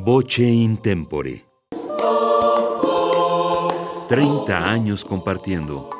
Voce in tempore. 30 años compartiendo.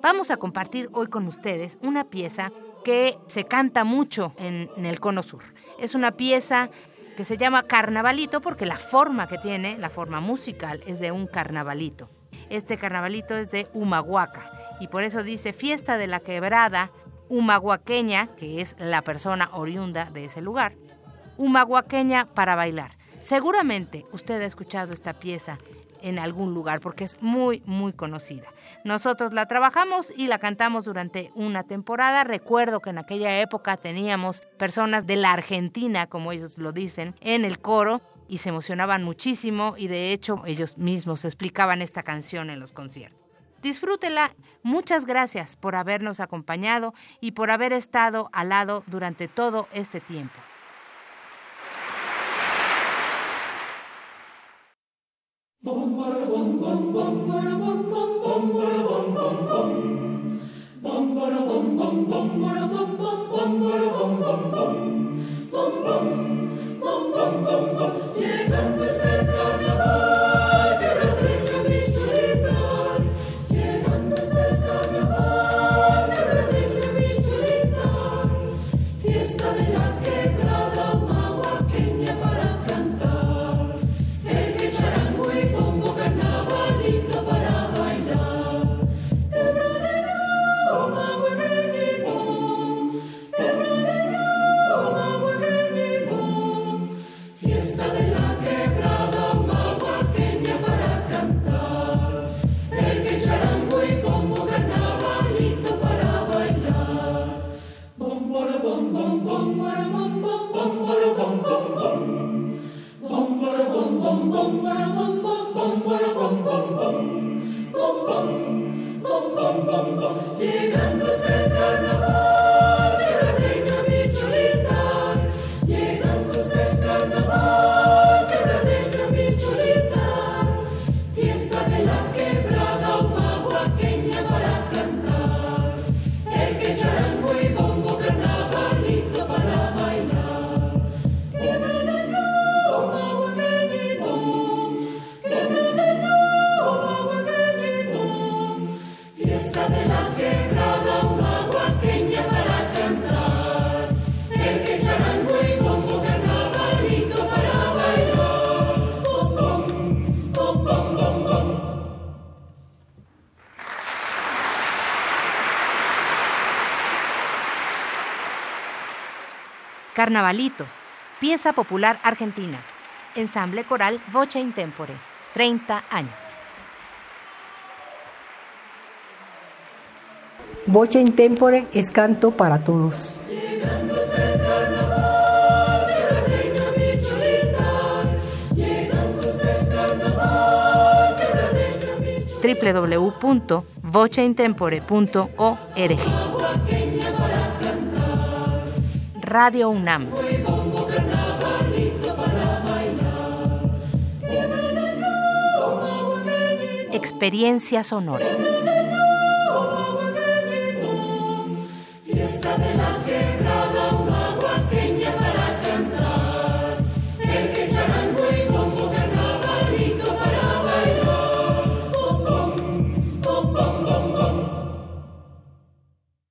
Vamos a compartir hoy con ustedes una pieza que se canta mucho en, el Cono Sur. Es una pieza que se llama Carnavalito porque la forma que tiene, la forma musical, es de un carnavalito. Este carnavalito es de Humahuaca y por eso dice fiesta de la quebrada humahuaqueña, que es la persona oriunda de ese lugar. Humahuaqueña para bailar. Seguramente usted ha escuchado esta pieza en algún lugar porque es muy, muy conocida. Nosotros la trabajamos y la cantamos durante una temporada. Recuerdo que en aquella época teníamos personas de la Argentina, como ellos lo dicen, en el coro y se emocionaban muchísimo y de hecho ellos mismos explicaban esta canción en los conciertos. Disfrútela. Muchas gracias por habernos acompañado y por haber estado al lado durante todo este tiempo. bom bom bom bum bum bum. Carnavalito, pieza popular argentina. Ensamble coral Voce in Tempore, 30 años. Voce in Tempore es canto para todos. www.voceintempore.org Radio UNAM. Experiencia sonora. Fiesta de la